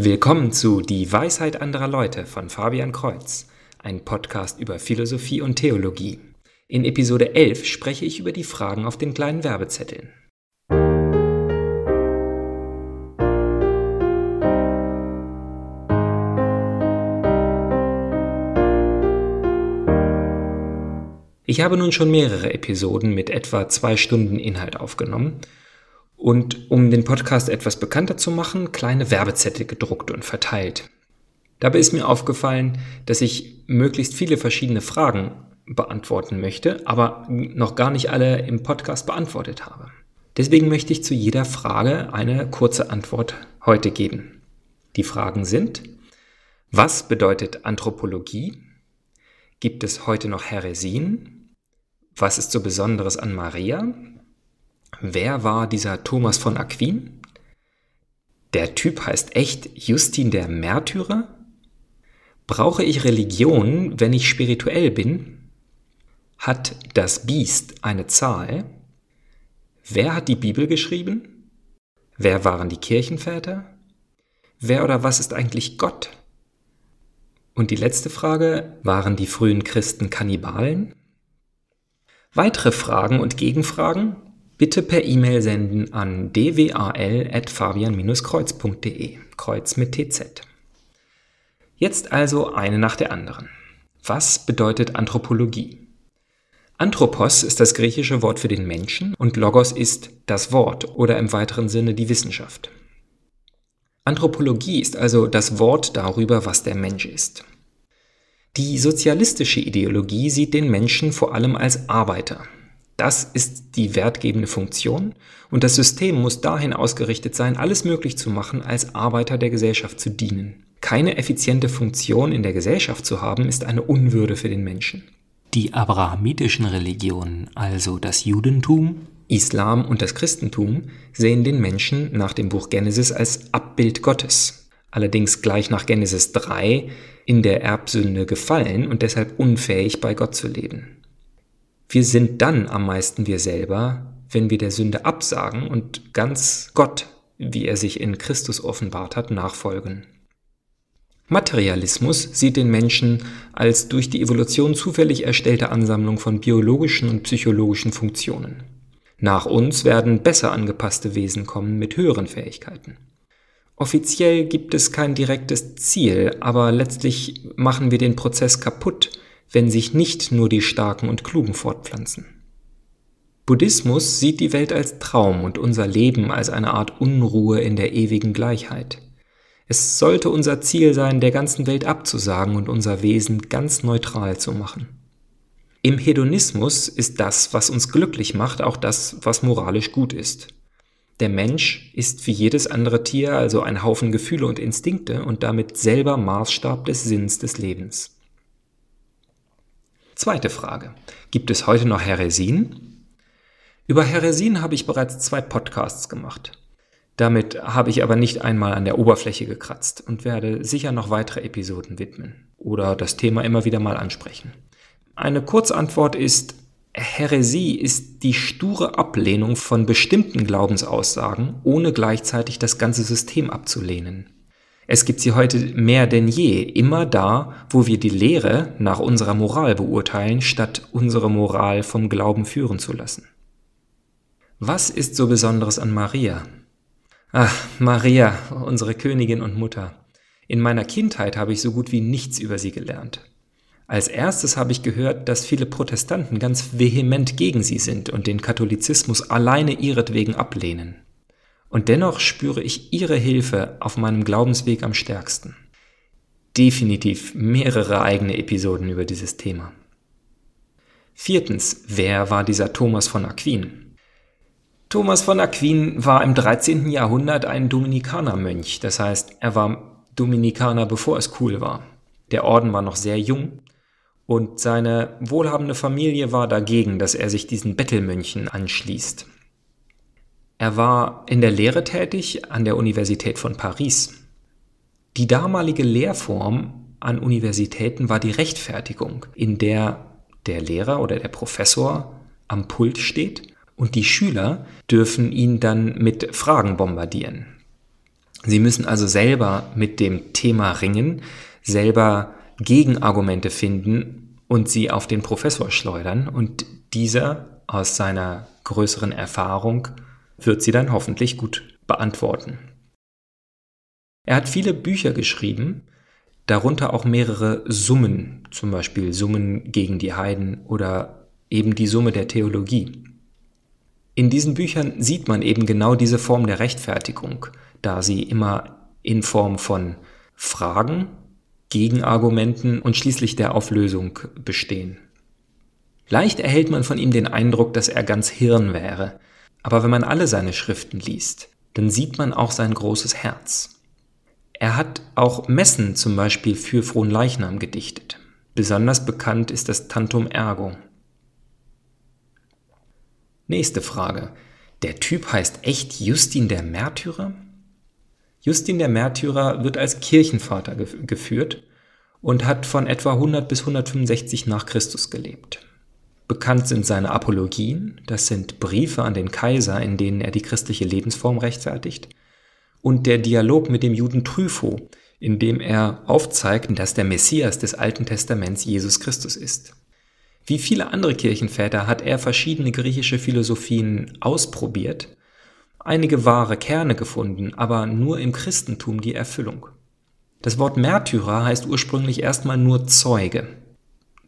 Willkommen zu Die Weisheit anderer Leute von Fabian Kreuz, ein Podcast über Philosophie und Theologie. In Episode 11 spreche ich über die Fragen auf den kleinen Werbezetteln. Ich habe nun schon mehrere Episoden mit etwa zwei Stunden Inhalt aufgenommen und um den Podcast etwas bekannter zu machen, kleine Werbezettel gedruckt und verteilt. Dabei ist mir aufgefallen, dass ich möglichst viele verschiedene Fragen beantworten möchte, aber noch gar nicht alle im Podcast beantwortet habe. Deswegen möchte ich zu jeder Frage eine kurze Antwort heute geben. Die Fragen sind, was bedeutet Anthropologie? Gibt es heute noch Häresien? Was ist so Besonderes an Maria? Wer war dieser Thomas von Aquin? Der Typ heißt echt Justin der Märtyrer? Brauche ich Religion, wenn ich spirituell bin? Hat das Biest eine Zahl? Wer hat die Bibel geschrieben? Wer waren die Kirchenväter? Wer oder was ist eigentlich Gott? Und die letzte Frage, waren die frühen Christen Kannibalen? Weitere Fragen und Gegenfragen bitte per E-Mail senden an dwal.fabian-kreuz.de, Kreuz mit TZ. Jetzt also eine nach der anderen. Was bedeutet Anthropologie? Anthropos ist das griechische Wort für den Menschen und Logos ist das Wort oder im weiteren Sinne die Wissenschaft. Anthropologie ist also das Wort darüber, was der Mensch ist. Die sozialistische Ideologie sieht den Menschen vor allem als Arbeiter, das ist die wertgebende Funktion und das System muss dahin ausgerichtet sein, alles möglich zu machen, als Arbeiter der Gesellschaft zu dienen. Keine effiziente Funktion in der Gesellschaft zu haben, ist eine Unwürde für den Menschen. Die abrahamitischen Religionen, also das Judentum, Islam und das Christentum, sehen den Menschen nach dem Buch Genesis als Abbild Gottes. Allerdings gleich nach Genesis 3 in der Erbsünde gefallen und deshalb unfähig bei Gott zu leben. Wir sind dann am meisten wir selber, wenn wir der Sünde absagen und ganz Gott, wie er sich in Christus offenbart hat, nachfolgen. Materialismus sieht den Menschen als durch die Evolution zufällig erstellte Ansammlung von biologischen und psychologischen Funktionen. Nach uns werden besser angepasste Wesen kommen mit höheren Fähigkeiten. Offiziell gibt es kein direktes Ziel, aber letztlich machen wir den Prozess kaputt, wenn sich nicht nur die Starken und Klugen fortpflanzen. Buddhismus sieht die Welt als Traum und unser Leben als eine Art Unruhe in der ewigen Gleichheit. Es sollte unser Ziel sein, der ganzen Welt abzusagen und unser Wesen ganz neutral zu machen. Im Hedonismus ist das, was uns glücklich macht, auch das, was moralisch gut ist. Der Mensch ist wie jedes andere Tier also ein Haufen Gefühle und Instinkte und damit selber Maßstab des Sinns des Lebens. Zweite Frage. Gibt es heute noch Häresien? Über Häresien habe ich bereits zwei Podcasts gemacht. Damit habe ich aber nicht einmal an der Oberfläche gekratzt und werde sicher noch weitere Episoden widmen oder das Thema immer wieder mal ansprechen. Eine Kurzantwort ist, Häresie ist die sture Ablehnung von bestimmten Glaubensaussagen, ohne gleichzeitig das ganze System abzulehnen. Es gibt sie heute mehr denn je, immer da, wo wir die Lehre nach unserer Moral beurteilen, statt unsere Moral vom Glauben führen zu lassen. Was ist so Besonderes an Maria? Ach, Maria, unsere Königin und Mutter. In meiner Kindheit habe ich so gut wie nichts über sie gelernt. Als erstes habe ich gehört, dass viele Protestanten ganz vehement gegen sie sind und den Katholizismus alleine ihretwegen ablehnen. Und dennoch spüre ich ihre Hilfe auf meinem Glaubensweg am stärksten. Definitiv mehrere eigene Episoden über dieses Thema. Viertens, wer war dieser Thomas von Aquin? Thomas von Aquin war im 13. Jahrhundert ein Dominikanermönch, das heißt, er war Dominikaner, bevor es cool war. Der Orden war noch sehr jung und seine wohlhabende Familie war dagegen, dass er sich diesen Bettelmönchen anschließt. Er war in der Lehre tätig an der Universität von Paris. Die damalige Lehrform an Universitäten war die Rechtfertigung, in der der Lehrer oder der Professor am Pult steht und die Schüler dürfen ihn dann mit Fragen bombardieren. Sie müssen also selber mit dem Thema ringen, selber Gegenargumente finden und sie auf den Professor schleudern und dieser aus seiner größeren Erfahrung wird sie dann hoffentlich gut beantworten. Er hat viele Bücher geschrieben, darunter auch mehrere Summen, zum Beispiel Summen gegen die Heiden oder eben die Summe der Theologie. In diesen Büchern sieht man eben genau diese Form der Rechtfertigung, da sie immer in Form von Fragen, Gegenargumenten und schließlich der Auflösung bestehen. Leicht erhält man von ihm den Eindruck, dass er ganz Hirn wäre, aber wenn man alle seine Schriften liest, dann sieht man auch sein großes Herz. Er hat auch Messen zum Beispiel für Fronleichnam gedichtet. Besonders bekannt ist das Tantum Ergo. Nächste Frage. Der Typ heißt echt Justin der Märtyrer? Justin der Märtyrer wird als Kirchenvater geführt und hat von etwa 100 bis 165 nach Christus gelebt. Bekannt sind seine Apologien, das sind Briefe an den Kaiser, in denen er die christliche Lebensform rechtfertigt, und der Dialog mit dem Juden Trypho, in dem er aufzeigt, dass der Messias des Alten Testaments Jesus Christus ist. Wie viele andere Kirchenväter hat er verschiedene griechische Philosophien ausprobiert, einige wahre Kerne gefunden, aber nur im Christentum die Erfüllung. Das Wort Märtyrer heißt ursprünglich erstmal nur Zeuge.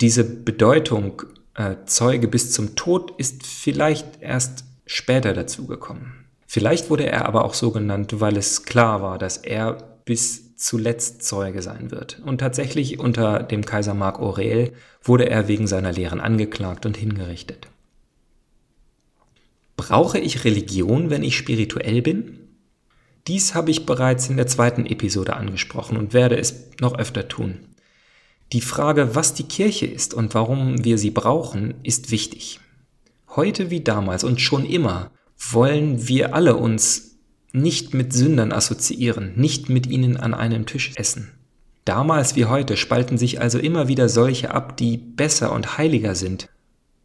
Diese Bedeutung äh, Zeuge bis zum Tod ist vielleicht erst später dazugekommen. Vielleicht wurde er aber auch so genannt, weil es klar war, dass er bis zuletzt Zeuge sein wird. Und tatsächlich unter dem Kaiser Mark Aurel wurde er wegen seiner Lehren angeklagt und hingerichtet. Brauche ich Religion, wenn ich spirituell bin? Dies habe ich bereits in der zweiten Episode angesprochen und werde es noch öfter tun. Die Frage, was die Kirche ist und warum wir sie brauchen, ist wichtig. Heute wie damals und schon immer wollen wir alle uns nicht mit Sündern assoziieren, nicht mit ihnen an einem Tisch essen. Damals wie heute spalten sich also immer wieder solche ab, die besser und heiliger sind,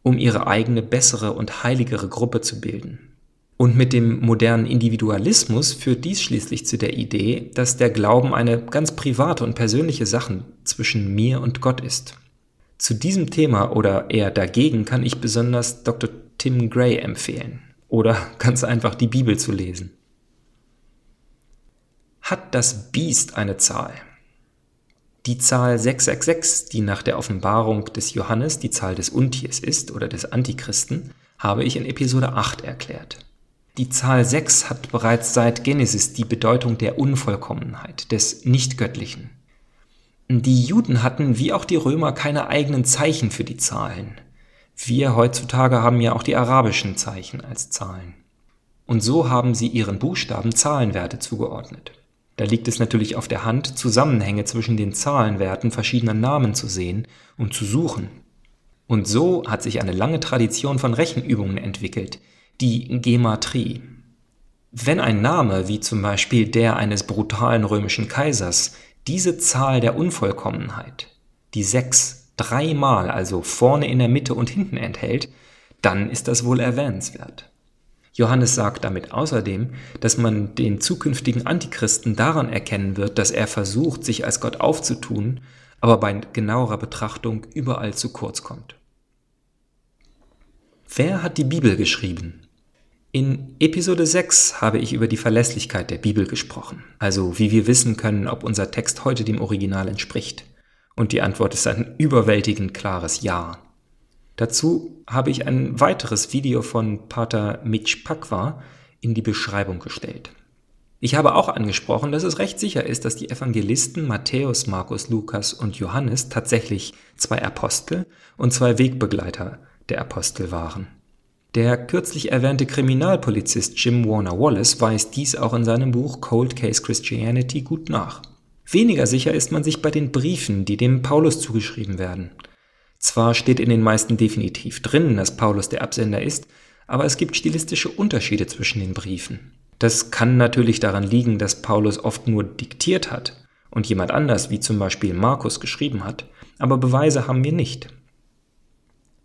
um ihre eigene bessere und heiligere Gruppe zu bilden. Und mit dem modernen Individualismus führt dies schließlich zu der Idee, dass der Glauben eine ganz private und persönliche Sache zwischen mir und Gott ist. Zu diesem Thema oder eher dagegen kann ich besonders Dr. Tim Gray empfehlen oder ganz einfach die Bibel zu lesen. Hat das Biest eine Zahl? Die Zahl 666, die nach der Offenbarung des Johannes die Zahl des Untiers ist oder des Antichristen, habe ich in Episode 8 erklärt. Die Zahl 6 hat bereits seit Genesis die Bedeutung der Unvollkommenheit, des Nichtgöttlichen. Die Juden hatten wie auch die Römer keine eigenen Zeichen für die Zahlen. Wir heutzutage haben ja auch die arabischen Zeichen als Zahlen. Und so haben sie ihren Buchstaben Zahlenwerte zugeordnet. Da liegt es natürlich auf der Hand, Zusammenhänge zwischen den Zahlenwerten verschiedener Namen zu sehen und zu suchen. Und so hat sich eine lange Tradition von Rechenübungen entwickelt, die Gematrie. Wenn ein Name, wie zum Beispiel der eines brutalen römischen Kaisers, diese Zahl der Unvollkommenheit, die sechs, dreimal, also vorne in der Mitte und hinten enthält, dann ist das wohl erwähnenswert. Johannes sagt damit außerdem, dass man den zukünftigen Antichristen daran erkennen wird, dass er versucht, sich als Gott aufzutun, aber bei genauerer Betrachtung überall zu kurz kommt. Wer hat die Bibel geschrieben? In Episode 6 habe ich über die Verlässlichkeit der Bibel gesprochen, also wie wir wissen können, ob unser Text heute dem Original entspricht. Und die Antwort ist ein überwältigend klares Ja. Dazu habe ich ein weiteres Video von Pater Mitch Pakwa in die Beschreibung gestellt. Ich habe auch angesprochen, dass es recht sicher ist, dass die Evangelisten Matthäus, Markus, Lukas und Johannes tatsächlich zwei Apostel und zwei Wegbegleiter der Apostel waren. Der kürzlich erwähnte Kriminalpolizist Jim Warner Wallace weist dies auch in seinem Buch Cold Case Christianity gut nach. Weniger sicher ist man sich bei den Briefen, die dem Paulus zugeschrieben werden. Zwar steht in den meisten definitiv drin, dass Paulus der Absender ist, aber es gibt stilistische Unterschiede zwischen den Briefen. Das kann natürlich daran liegen, dass Paulus oft nur diktiert hat und jemand anders, wie zum Beispiel Markus, geschrieben hat, aber Beweise haben wir nicht.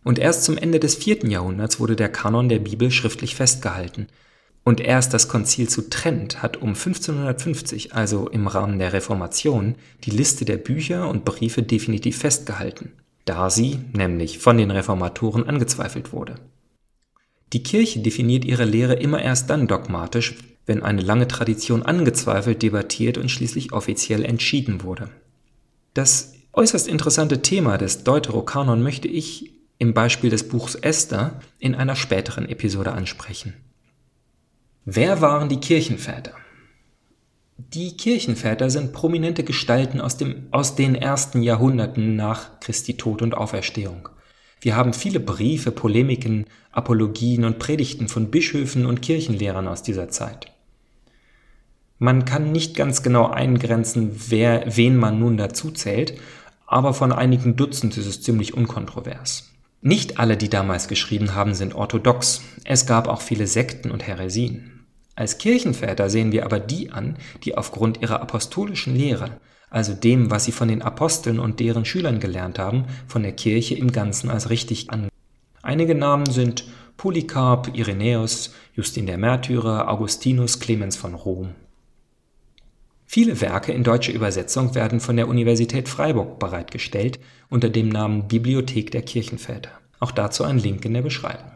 Und erst zum Ende des vierten Jahrhunderts wurde der Kanon der Bibel schriftlich festgehalten. Und erst das Konzil zu Trent hat um 1550, also im Rahmen der Reformation, die Liste der Bücher und Briefe definitiv festgehalten, da sie nämlich von den Reformatoren angezweifelt wurde. Die Kirche definiert ihre Lehre immer erst dann dogmatisch, wenn eine lange Tradition angezweifelt, debattiert und schließlich offiziell entschieden wurde. Das äußerst interessante Thema des Deuterokanon möchte ich im Beispiel des Buchs Esther in einer späteren Episode ansprechen. Wer waren die Kirchenväter? Die Kirchenväter sind prominente Gestalten aus, dem, aus den ersten Jahrhunderten nach Christi Tod und Auferstehung. Wir haben viele Briefe, Polemiken, Apologien und Predigten von Bischöfen und Kirchenlehrern aus dieser Zeit. Man kann nicht ganz genau eingrenzen, wer, wen man nun dazu zählt, aber von einigen Dutzend ist es ziemlich unkontrovers. Nicht alle, die damals geschrieben haben, sind orthodox. Es gab auch viele Sekten und Häresien. Als Kirchenväter sehen wir aber die an, die aufgrund ihrer apostolischen Lehre, also dem, was sie von den Aposteln und deren Schülern gelernt haben, von der Kirche im Ganzen als richtig an. Einige Namen sind Polycarp, Irenäus, Justin der Märtyrer, Augustinus, Clemens von Rom. Viele Werke in deutscher Übersetzung werden von der Universität Freiburg bereitgestellt unter dem Namen Bibliothek der Kirchenväter. Auch dazu ein Link in der Beschreibung.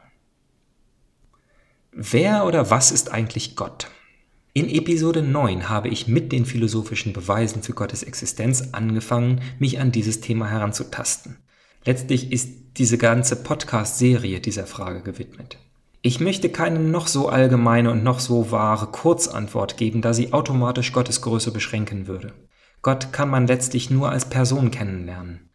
Wer oder was ist eigentlich Gott? In Episode 9 habe ich mit den philosophischen Beweisen für Gottes Existenz angefangen, mich an dieses Thema heranzutasten. Letztlich ist diese ganze Podcast-Serie dieser Frage gewidmet. Ich möchte keine noch so allgemeine und noch so wahre Kurzantwort geben, da sie automatisch Gottes Größe beschränken würde. Gott kann man letztlich nur als Person kennenlernen.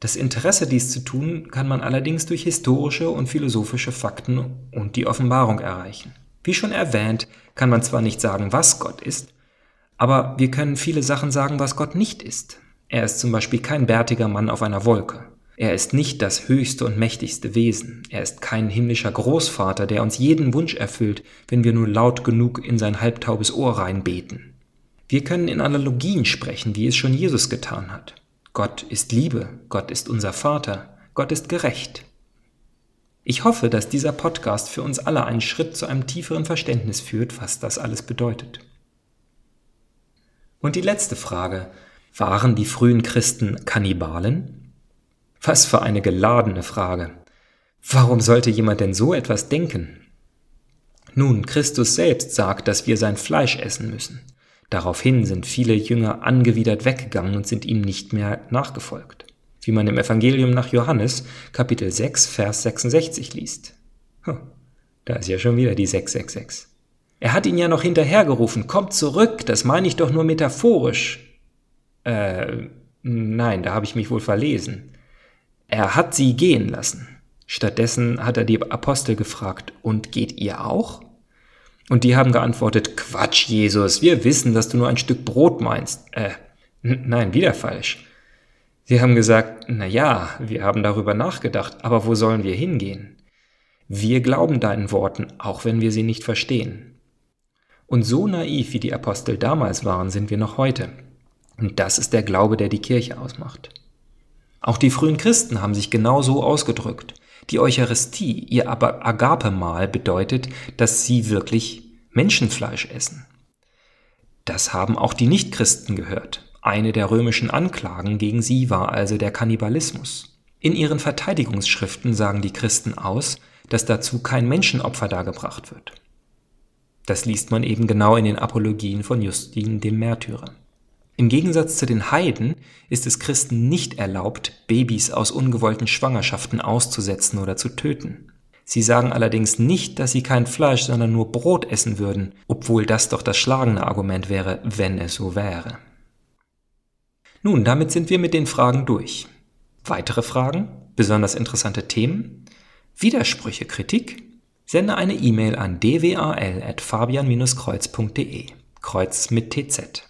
Das Interesse, dies zu tun, kann man allerdings durch historische und philosophische Fakten und die Offenbarung erreichen. Wie schon erwähnt, kann man zwar nicht sagen, was Gott ist, aber wir können viele Sachen sagen, was Gott nicht ist. Er ist zum Beispiel kein bärtiger Mann auf einer Wolke. Er ist nicht das höchste und mächtigste Wesen. Er ist kein himmlischer Großvater, der uns jeden Wunsch erfüllt, wenn wir nur laut genug in sein halbtaubes Ohr reinbeten. Wir können in Analogien sprechen, wie es schon Jesus getan hat. Gott ist Liebe, Gott ist unser Vater, Gott ist gerecht. Ich hoffe, dass dieser Podcast für uns alle einen Schritt zu einem tieferen Verständnis führt, was das alles bedeutet. Und die letzte Frage. Waren die frühen Christen Kannibalen? Was für eine geladene Frage. Warum sollte jemand denn so etwas denken? Nun, Christus selbst sagt, dass wir sein Fleisch essen müssen. Daraufhin sind viele Jünger angewidert weggegangen und sind ihm nicht mehr nachgefolgt, wie man im Evangelium nach Johannes Kapitel 6 Vers 66 liest. Huh, da ist ja schon wieder die 666. Er hat ihn ja noch hinterhergerufen, kommt zurück, das meine ich doch nur metaphorisch. Äh, nein, da habe ich mich wohl verlesen. Er hat sie gehen lassen. Stattdessen hat er die Apostel gefragt, und geht ihr auch? Und die haben geantwortet, Quatsch, Jesus, wir wissen, dass du nur ein Stück Brot meinst. Äh, nein, wieder falsch. Sie haben gesagt, na ja, wir haben darüber nachgedacht, aber wo sollen wir hingehen? Wir glauben deinen Worten, auch wenn wir sie nicht verstehen. Und so naiv wie die Apostel damals waren, sind wir noch heute. Und das ist der Glaube, der die Kirche ausmacht. Auch die frühen Christen haben sich genau so ausgedrückt. Die Eucharistie, ihr Agape-Mahl, bedeutet, dass sie wirklich Menschenfleisch essen. Das haben auch die Nichtchristen gehört. Eine der römischen Anklagen gegen sie war also der Kannibalismus. In ihren Verteidigungsschriften sagen die Christen aus, dass dazu kein Menschenopfer dargebracht wird. Das liest man eben genau in den Apologien von Justin dem Märtyrer. Im Gegensatz zu den Heiden ist es Christen nicht erlaubt, Babys aus ungewollten Schwangerschaften auszusetzen oder zu töten. Sie sagen allerdings nicht, dass sie kein Fleisch, sondern nur Brot essen würden, obwohl das doch das schlagende Argument wäre, wenn es so wäre. Nun, damit sind wir mit den Fragen durch. Weitere Fragen? Besonders interessante Themen? Widersprüche, Kritik? Sende eine E-Mail an dwal.fabian-kreuz.de. Kreuz mit TZ.